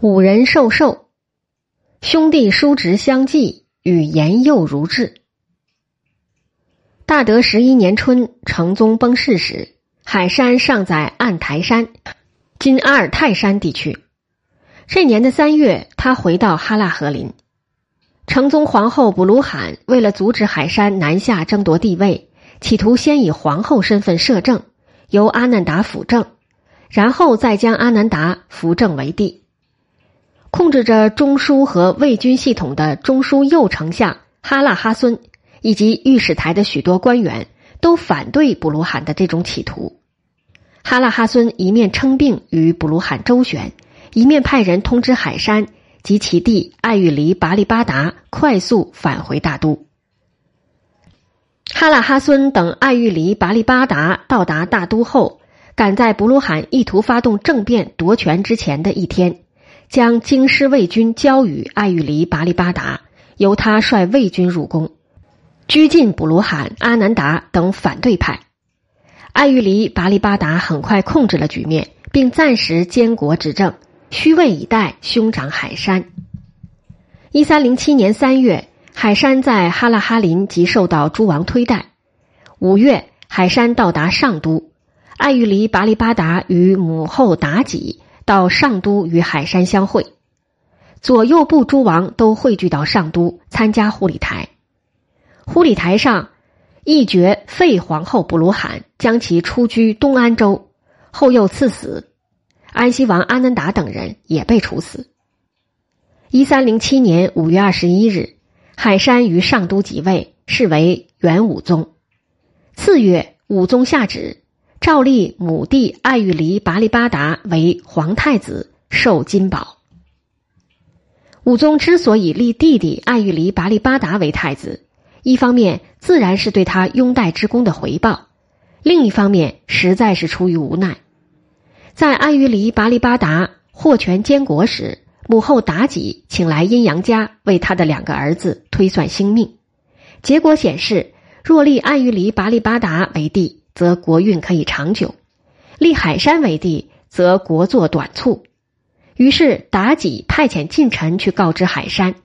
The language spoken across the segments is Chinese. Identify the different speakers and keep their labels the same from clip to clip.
Speaker 1: 五人受寿，兄弟叔侄相继，与言幼如至。大德十一年春，成宗崩逝时，海山尚在岸台山（今阿尔泰山地区）。这年的三月，他回到哈拉和林。成宗皇后卜鲁罕为了阻止海山南下争夺帝位，企图先以皇后身份摄政，由阿难达辅政，然后再将阿难达扶正为帝。控制着中枢和卫军系统的中枢右丞相哈拉哈孙以及御史台的许多官员都反对卜鲁罕的这种企图。哈拉哈孙一面称病与卜鲁罕周旋，一面派人通知海山及其弟爱玉离拔利巴达快速返回大都。哈拉哈孙等爱玉离拔利巴达到达大都后，赶在卜鲁罕意图发动政变夺权之前的一天。将京师卫军交予艾玉离拔利巴达，由他率卫军入宫，拘禁卜鲁罕、阿南达等反对派。艾玉离拔利巴达很快控制了局面，并暂时监国执政，虚位以待兄长海山。一三零七年三月，海山在哈拉哈林即受到诸王推戴。五月，海山到达上都，艾玉离拔利巴达与母后妲己。到上都与海山相会，左右部诸王都汇聚到上都参加护理台。护理台上，议决废皇后布鲁罕，将其出居东安州，后又赐死。安西王阿难达等人也被处死。一三零七年五月二十一日，海山于上都即位，是为元武宗。次月，武宗下旨。诏立母弟爱玉离拔利巴达为皇太子，受金宝。武宗之所以立弟弟爱玉离拔利巴达为太子，一方面自然是对他拥戴之功的回报，另一方面实在是出于无奈。在爱玉离拔利巴达获权监国时，母后妲己请来阴阳家为他的两个儿子推算星命，结果显示，若立爱玉离拔利巴达为帝。则国运可以长久，立海山为帝，则国祚短促。于是妲己派遣近臣去告知海山，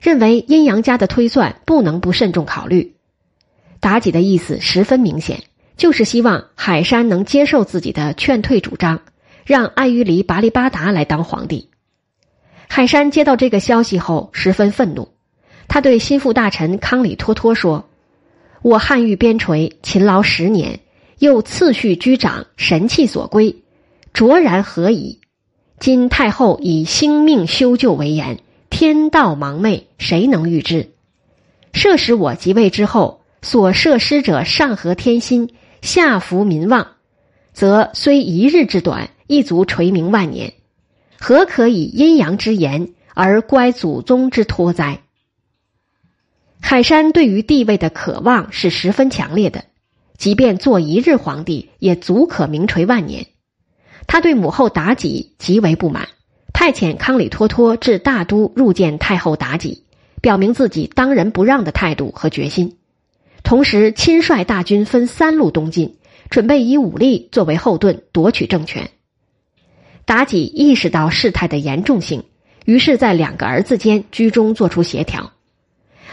Speaker 1: 认为阴阳家的推算不能不慎重考虑。妲己的意思十分明显，就是希望海山能接受自己的劝退主张，让爱于离拔利巴达来当皇帝。海山接到这个消息后十分愤怒，他对心腹大臣康里托托说：“我汉御边陲，勤劳十年。”又次序居长，神器所归，卓然何矣？今太后以兴命修旧为言，天道盲昧，谁能预知？设使我即位之后，所设施者上合天心，下服民望，则虽一日之短，亦足垂名万年。何可以阴阳之言而乖祖宗之托哉？海山对于地位的渴望是十分强烈的。即便做一日皇帝，也足可名垂万年。他对母后妲己极为不满，派遣康里托托至大都入见太后妲己，表明自己当仁不让的态度和决心。同时，亲率大军分三路东进，准备以武力作为后盾夺取政权。妲己意识到事态的严重性，于是，在两个儿子间居中做出协调。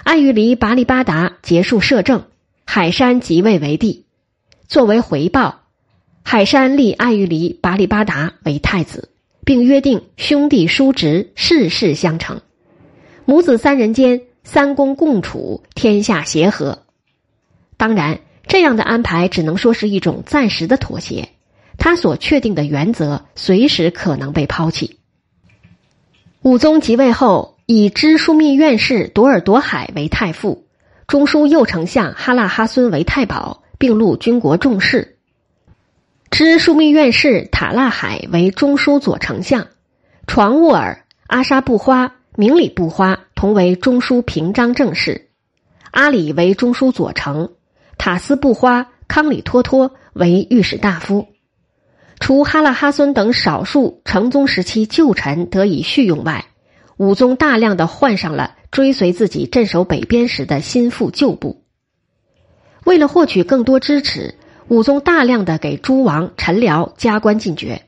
Speaker 1: 爱玉离拔利巴达结束摄政。海山即位为帝，作为回报，海山立爱玉离拔利巴达为太子，并约定兄弟叔侄世世相承，母子三人间三公共处，天下协和。当然，这样的安排只能说是一种暂时的妥协，他所确定的原则随时可能被抛弃。武宗即位后，以知枢密院事朵尔朵海为太傅。中书右丞相哈拉哈孙为太保，并录军国重事。知枢密院事塔拉海为中书左丞相，床沃尔、阿沙布花、明里布花同为中书平章政事。阿里为中书左丞，塔斯布花、康里托托为御史大夫。除哈拉哈孙等少数成宗时期旧臣得以续用外，武宗大量的换上了。追随自己镇守北边时的心腹旧部。为了获取更多支持，武宗大量的给诸王臣僚加官进爵，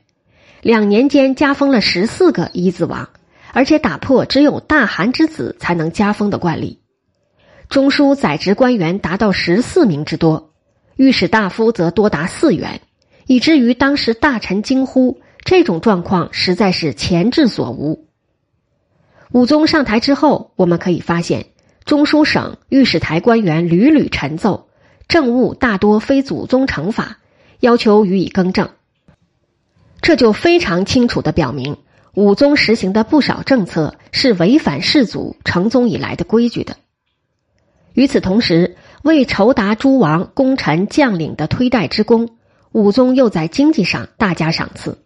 Speaker 1: 两年间加封了十四个一字王，而且打破只有大汗之子才能加封的惯例。中书宰执官员达到十四名之多，御史大夫则多达四员，以至于当时大臣惊呼：这种状况实在是前至所无。武宗上台之后，我们可以发现，中书省御史台官员屡屡陈奏，政务大多非祖宗惩罚，要求予以更正。这就非常清楚的表明，武宗实行的不少政策是违反世祖成宗以来的规矩的。与此同时，为酬答诸王功臣将领的推戴之功，武宗又在经济上大加赏赐。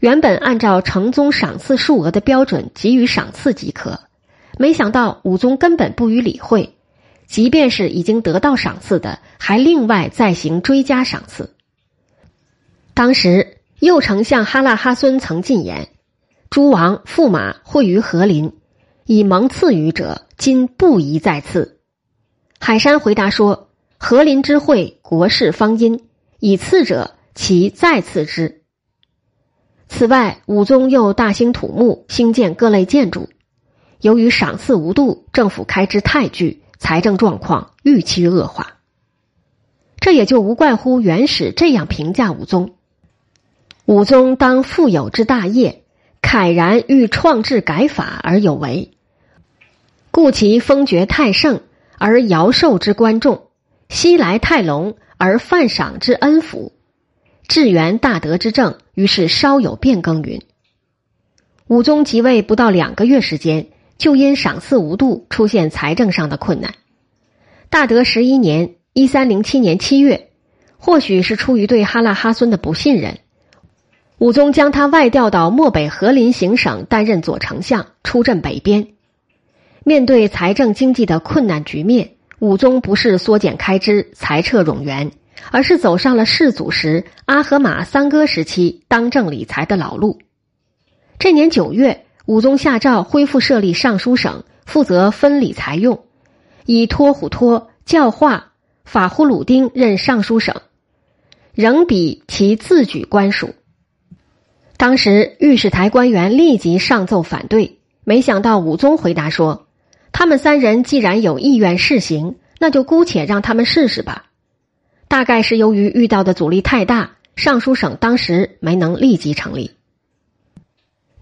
Speaker 1: 原本按照成宗赏赐数额的标准给予赏赐即可，没想到武宗根本不予理会，即便是已经得到赏赐的，还另外再行追加赏赐。当时右丞相哈剌哈孙曾进言：“诸王驸马会于和林，以蒙赐予者，今不宜再赐。”海山回答说：“和林之会，国事方殷，以次者，其再次之。此外，武宗又大兴土木，兴建各类建筑。由于赏赐无度，政府开支太巨，财政状况愈趋恶化。这也就无怪乎元始这样评价武宗：武宗当富有之大业，慨然欲创制改法而有为，故其封爵太盛。”而尧寿之观众，西来太隆而犯赏之恩福，至元大德之政，于是稍有变更。云武宗即位不到两个月时间，就因赏赐无度，出现财政上的困难。大德十一年（一三零七年七月），或许是出于对哈剌哈孙的不信任，武宗将他外调到漠北和林行省担任左丞相，出镇北边。面对财政经济的困难局面，武宗不是缩减开支、裁撤冗员，而是走上了世祖时阿合马三哥时期当政理财的老路。这年九月，武宗下诏恢复设立尚书省，负责分理财用，以托虎托、教化、法呼鲁丁任尚书省，仍比其自举官署。当时御史台官员立即上奏反对，没想到武宗回答说。他们三人既然有意愿试行，那就姑且让他们试试吧。大概是由于遇到的阻力太大，尚书省当时没能立即成立。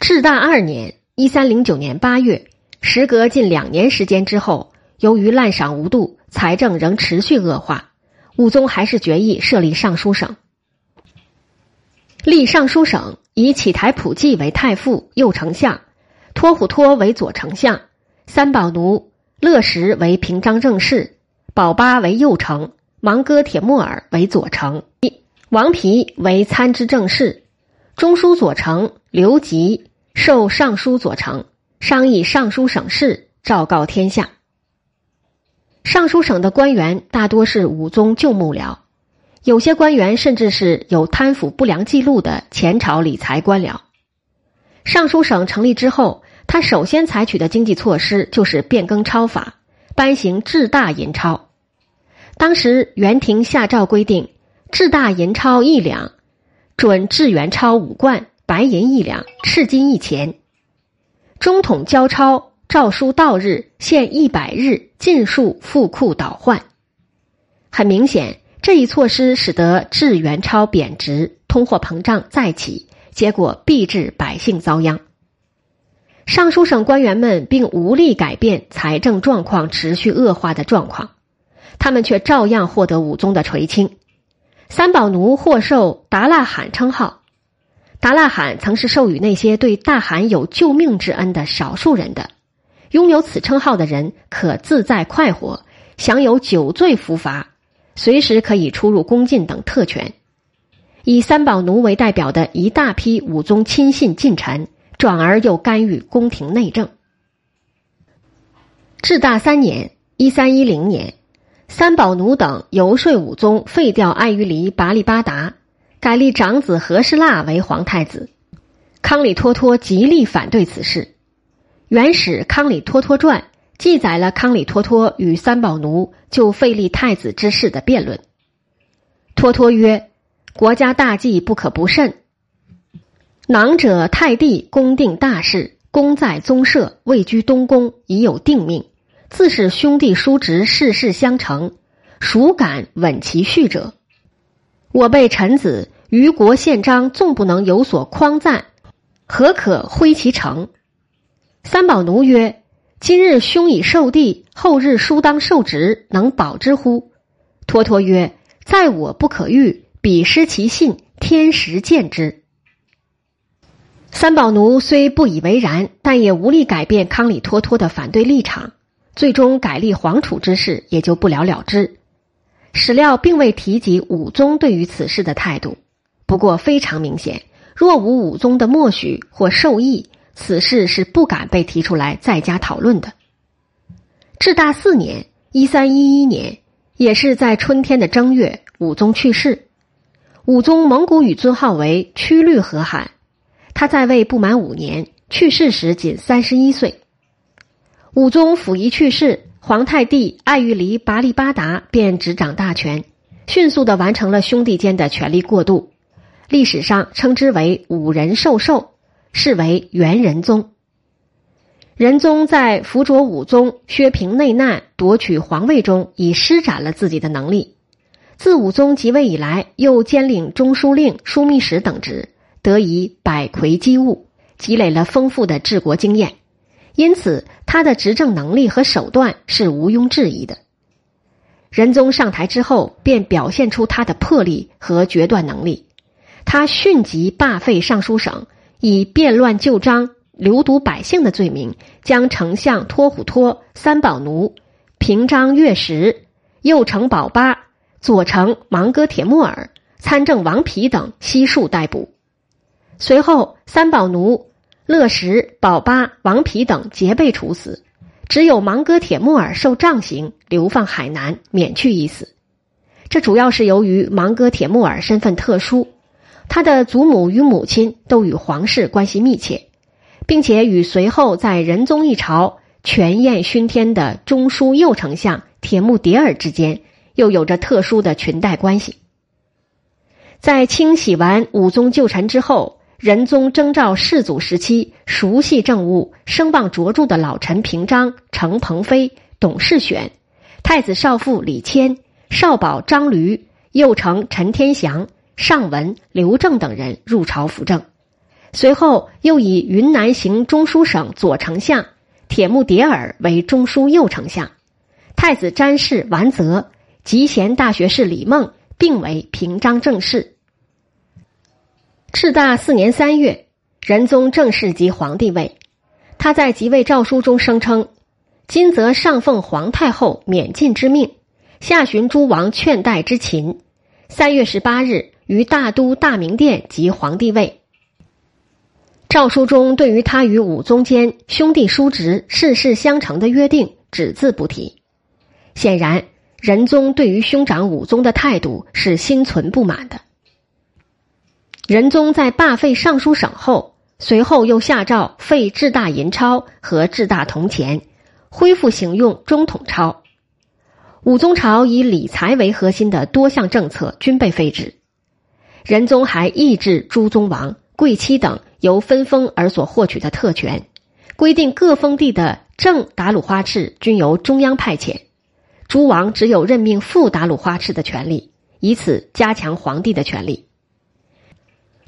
Speaker 1: 至大二年（一三零九年八月），时隔近两年时间之后，由于滥赏无度，财政仍持续恶化，武宗还是决议设立尚书省。立尚书省，以启台普济为太傅、右丞相，托虎托为左丞相。三宝奴乐石为平章政事，保八为右丞，芒哥铁木儿为左丞，王皮为参知政事，中书左丞刘吉授尚书左丞，商议尚书省事，昭告天下。尚书省的官员大多是武宗旧幕僚，有些官员甚至是有贪腐不良记录的前朝理财官僚。尚书省成立之后。他首先采取的经济措施就是变更钞法，颁行制大银钞。当时元廷下诏规定，制大银钞一两，准制元钞五贯，白银一两，赤金一钱。中统交钞，诏书到日，限一百日，尽数付库倒换。很明显，这一措施使得制元钞贬值，通货膨胀再起，结果必致百姓遭殃。尚书省官员们并无力改变财政状况持续恶化的状况，他们却照样获得武宗的垂青。三宝奴获授达腊罕称号，达腊罕曾是授予那些对大汗有救命之恩的少数人的。拥有此称号的人可自在快活，享有酒醉伏罚，随时可以出入宫禁等特权。以三宝奴为代表的一大批武宗亲信近臣。转而又干预宫廷内政。至大三年（一三一零年），三宝奴等游说武宗废掉爱欲离拔力八达，改立长子和氏腊为皇太子。康里托托极力反对此事。原始康里托托传》记载了康里托托与三宝奴就废立太子之事的辩论。托托曰：“国家大计不可不慎。”囊者太帝公定大事，功在宗社，位居东宫，已有定命。自是兄弟叔侄世世相承，孰敢稳其序者？我辈臣子于国宪章，纵不能有所匡赞，何可挥其成？三宝奴曰：“今日兄已受地，后日叔当受职，能保之乎？”托托曰：“在我不可遇，彼失其信，天时见之。”三宝奴虽不以为然，但也无力改变康里托托的反对立场，最终改立皇储之事也就不了了之。史料并未提及武宗对于此事的态度，不过非常明显，若无武宗的默许或授意，此事是不敢被提出来再加讨论的。至大四年（一三一一年），也是在春天的正月，武宗去世。武宗蒙古语尊号为曲律和罕。他在位不满五年，去世时仅三十一岁。武宗溥仪去世，皇太弟爱育黎拔力八达便执掌大权，迅速的完成了兄弟间的权力过渡。历史上称之为五人授受，是为元仁宗。仁宗在辅佐武宗削平内难、夺取皇位中，已施展了自己的能力。自武宗即位以来，又兼领中书令、枢密使等职。得以百魁击物，积累了丰富的治国经验，因此他的执政能力和手段是毋庸置疑的。仁宗上台之后，便表现出他的魄力和决断能力。他迅即罢废尚书省，以变乱旧章、流毒百姓的罪名，将丞相托虎托、三宝奴、平章月石、右丞保巴、左丞芒哥铁木尔、参政王皮等悉数逮捕。随后，三宝奴、乐石、保巴、王皮等皆被处死，只有芒哥铁木尔受杖刑，流放海南，免去一死。这主要是由于芒哥铁木尔身份特殊，他的祖母与母亲都与皇室关系密切，并且与随后在仁宗一朝权焰熏天的中书右丞相铁木迭尔之间又有着特殊的裙带关系。在清洗完武宗旧臣之后。仁宗征召世祖时期熟悉政务、声望卓著的老臣平章、程鹏飞、董世选，太子少傅李谦、少保张驴、右丞陈天祥、尚文、刘正等人入朝辅政。随后又以云南行中书省左丞相铁木迭尔为中书右丞相，太子詹事完泽、集贤大学士李梦并为平章政事。赤大四年三月，仁宗正式即皇帝位。他在即位诏书中声称：“今则上奉皇太后免进之命，下寻诸王劝代之勤。三月十八日于大都大明殿即皇帝位。”诏书中对于他与武宗间兄弟叔侄世世相承的约定只字不提。显然，仁宗对于兄长武宗的态度是心存不满的。仁宗在罢废尚书省后，随后又下诏废制大银钞和制大铜钱，恢复行用中统钞。武宗朝以理财为核心的多项政策均被废止。仁宗还抑制诸宗王、贵戚等由分封而所获取的特权，规定各封地的正达鲁花赤均由中央派遣，诸王只有任命副达鲁花赤的权利，以此加强皇帝的权力。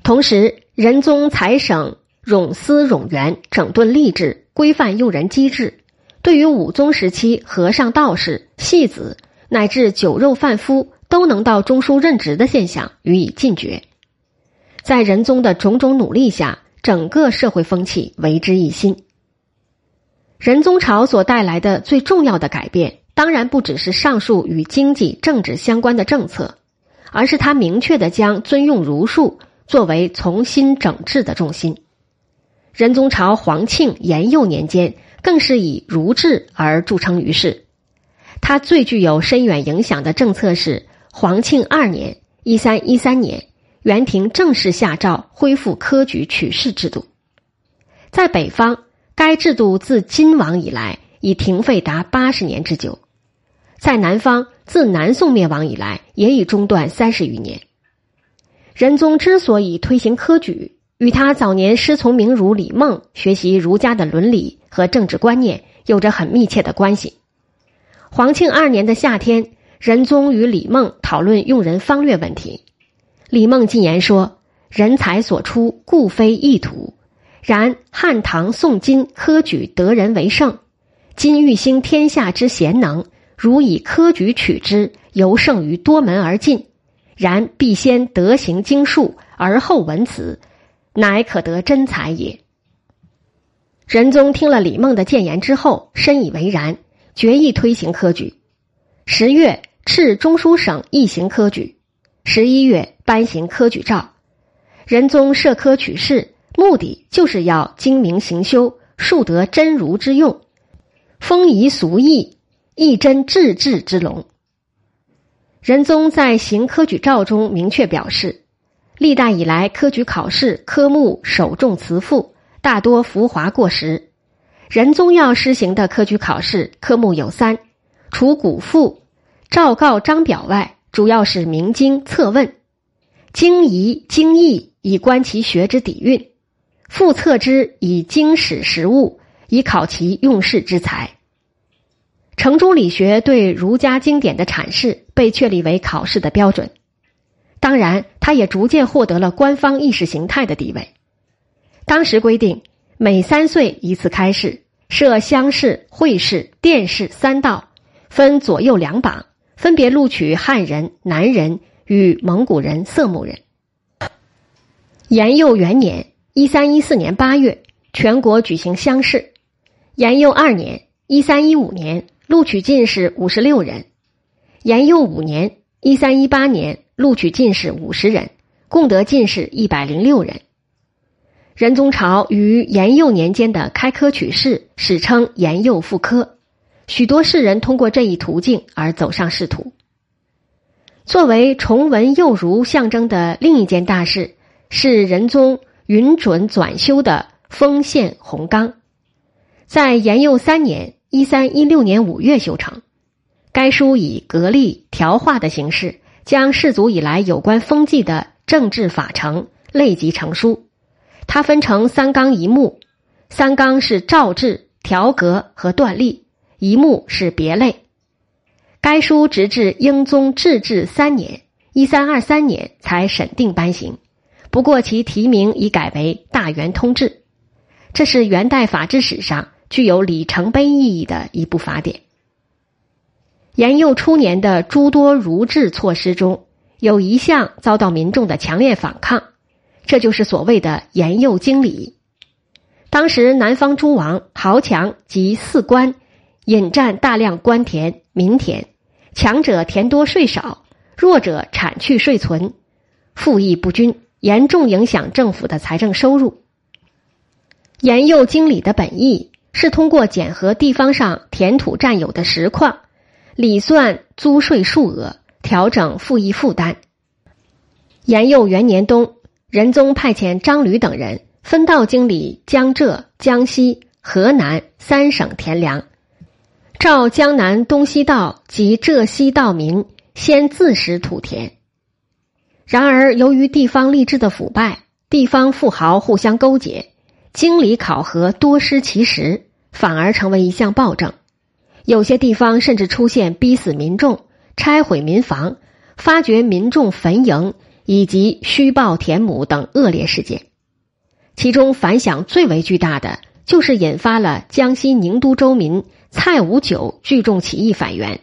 Speaker 1: 同时，仁宗裁省冗司冗员，整顿吏治，规范用人机制。对于武宗时期和尚、道士、戏子乃至酒肉贩夫都能到中书任职的现象予以禁绝。在仁宗的种种努力下，整个社会风气为之一新。仁宗朝所带来的最重要的改变，当然不只是上述与经济、政治相关的政策，而是他明确的将尊用儒术。作为重新整治的重心，仁宗朝皇庆延佑年间更是以儒治而著称于世。他最具有深远影响的政策是皇庆二年（一三一三年），元廷正式下诏恢复科举取士制度。在北方，该制度自金王以来已停废达八十年之久；在南方，自南宋灭亡以来也已中断三十余年。仁宗之所以推行科举，与他早年师从名儒李梦学习儒家的伦理和政治观念有着很密切的关系。皇庆二年的夏天，仁宗与李梦讨论用人方略问题。李梦进言说：“人才所出，故非易途。然汉唐宋金科举得人为盛，今欲兴天下之贤能，如以科举取之，尤胜于多门而进。然必先德行经术，而后文辞，乃可得真才也。”仁宗听了李梦的谏言之后，深以为然，决意推行科举。十月，敕中书省议行科举。十一月颁行科举诏，仁宗设科取士，目的就是要精明行修，树得真儒之用，风仪俗义，一真治治之龙。仁宗在行科举诏中明确表示，历代以来科举考试科目首重词赋，大多浮华过时。仁宗要施行的科举考试科目有三，除古赋、诏告章表外。主要是明经测问，经仪经义以观其学之底蕴，复测之以经史实物，以考其用事之才。程朱理学对儒家经典的阐释被确立为考试的标准，当然，它也逐渐获得了官方意识形态的地位。当时规定，每三岁一次开试，设乡试、会试、殿试三道，分左右两榜。分别录取汉人、南人与蒙古人、色目人。延佑元年（一三一四年八月），全国举行乡试。延佑二年（一三一五年），录取进士五十六人。延佑五年（一三一八年），录取进士五十人，共得进士一百零六人。仁宗朝于延佑年间的开科取士，史称延佑复科。许多士人通过这一途径而走上仕途。作为崇文幼儒象征的另一件大事，是仁宗允准转修的封宪弘纲，在延佑三年（一三一六年）五月修成。该书以格例条画的形式，将世祖以来有关封记的政治法程类集成书。它分成三纲一目，三纲是诏制、条格和断例。一目是别类。该书直至英宗治治三年（一三二三年）才审定颁行，不过其题名已改为《大元通志》，这是元代法制史上具有里程碑意义的一部法典。延佑初年的诸多儒治措施中，有一项遭到民众的强烈反抗，这就是所谓的延佑经理。当时南方诸王豪强及四官。引占大量官田民田，强者田多税少，弱者产去税存，赋役不均，严重影响政府的财政收入。延佑经理的本意是通过检核地方上田土占有的实况，理算租税数额，调整赋役负担。延佑元年冬，仁宗派遣张吕等人分道经理江浙、江西、河南三省田粮。召江南东西道及浙西道民先自食土田。然而，由于地方吏治的腐败，地方富豪互相勾结，经理考核多失其实，反而成为一项暴政。有些地方甚至出现逼死民众、拆毁民房、发掘民众坟茔以及虚报田亩等恶劣事件。其中反响最为巨大的，就是引发了江西宁都州民。蔡五九聚众起义反元，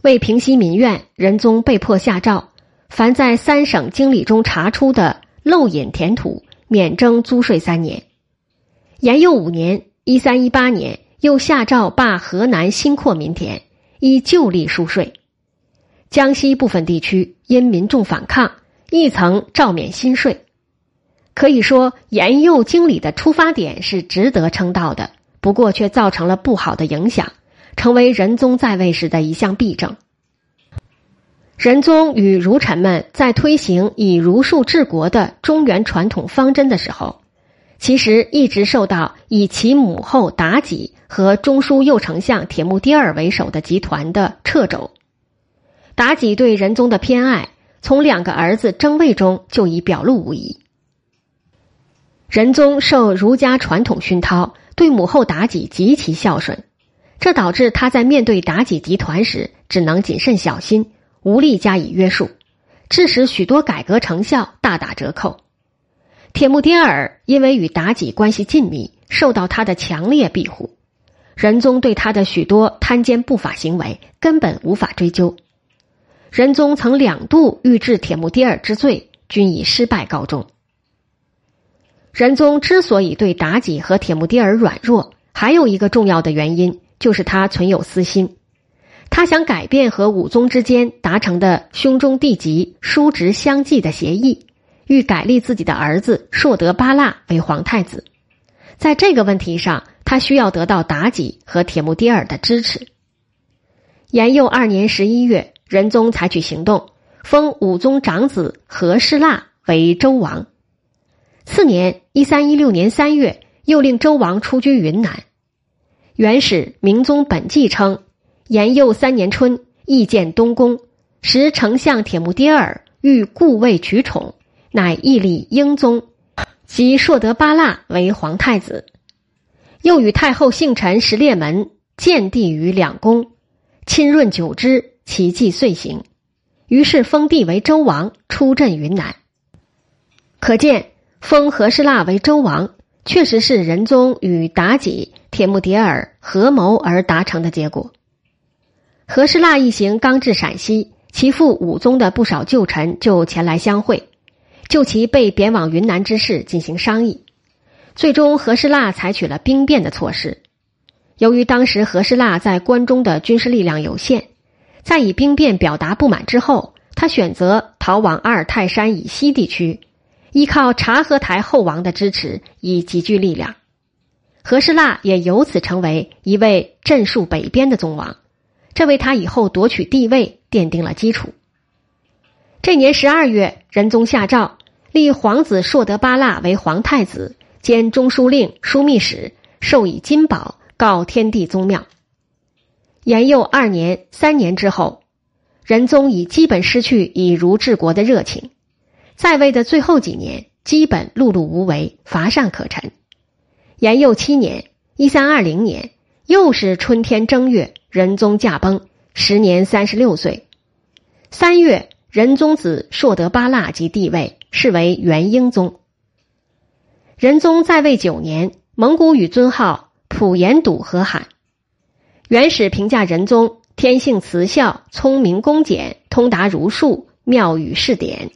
Speaker 1: 为平息民怨，仁宗被迫下诏：凡在三省经理中查出的漏引田土，免征租税三年。延佑五年（一三一八年），又下诏罢河南新扩民田，依旧例输税。江西部分地区因民众反抗，亦曾诏免新税。可以说，延佑经理的出发点是值得称道的。不过，却造成了不好的影响，成为仁宗在位时的一项弊政。仁宗与儒臣们在推行以儒术治国的中原传统方针的时候，其实一直受到以其母后妲己和中书右丞相铁木迭儿为首的集团的掣肘。妲己对仁宗的偏爱，从两个儿子争位中就已表露无遗。仁宗受儒家传统熏陶，对母后妲己极其孝顺，这导致他在面对妲己集团时只能谨慎小心，无力加以约束，致使许多改革成效大打折扣。铁木迭儿因为与妲己关系近密，受到他的强烈庇护，仁宗对他的许多贪奸不法行为根本无法追究。仁宗曾两度欲治铁木迭儿之罪，均以失败告终。仁宗之所以对妲己和铁木迭儿软弱，还有一个重要的原因，就是他存有私心，他想改变和武宗之间达成的兄终弟及、叔侄相继的协议。欲改立自己的儿子硕德巴剌为皇太子，在这个问题上，他需要得到妲己和铁木迭儿的支持。延佑二年十一月，仁宗采取行动，封武宗长子和氏剌为周王。次年（一三一六年三月），又令周王出居云南。元始明宗本纪称，延佑三年春，意见东宫，时丞相铁木迭儿欲故位取宠。乃义立英宗及硕德八剌为皇太子，又与太后幸臣石烈门建帝于两宫，亲润久之，其迹遂行。于是封帝为周王，出镇云南。可见封和氏剌为周王，确实是仁宗与妲己、铁木迭儿合谋而达成的结果。和氏剌一行刚至陕西，其父武宗的不少旧臣就前来相会。就其被贬往云南之事进行商议，最终和氏剌采取了兵变的措施。由于当时和氏剌在关中的军事力量有限，在以兵变表达不满之后，他选择逃往阿尔泰山以西地区，依靠察合台后王的支持以集聚力量。和氏剌也由此成为一位镇戍北边的宗王，这为他以后夺取地位奠定了基础。这年十二月，仁宗下诏。立皇子硕德巴剌为皇太子，兼中书令、枢密使，授以金宝，告天地宗庙。延佑二年、三年之后，仁宗已基本失去以儒治国的热情，在位的最后几年，基本碌碌无为，乏善可陈。延佑七年（一三二零年），又是春天正月，仁宗驾崩，时年三十六岁。三月。仁宗子硕德巴剌即帝位，是为元英宗。仁宗在位九年，蒙古语尊号普延笃和罕。元始评价仁宗天性慈孝、聪明恭俭、通达儒术、妙语是典，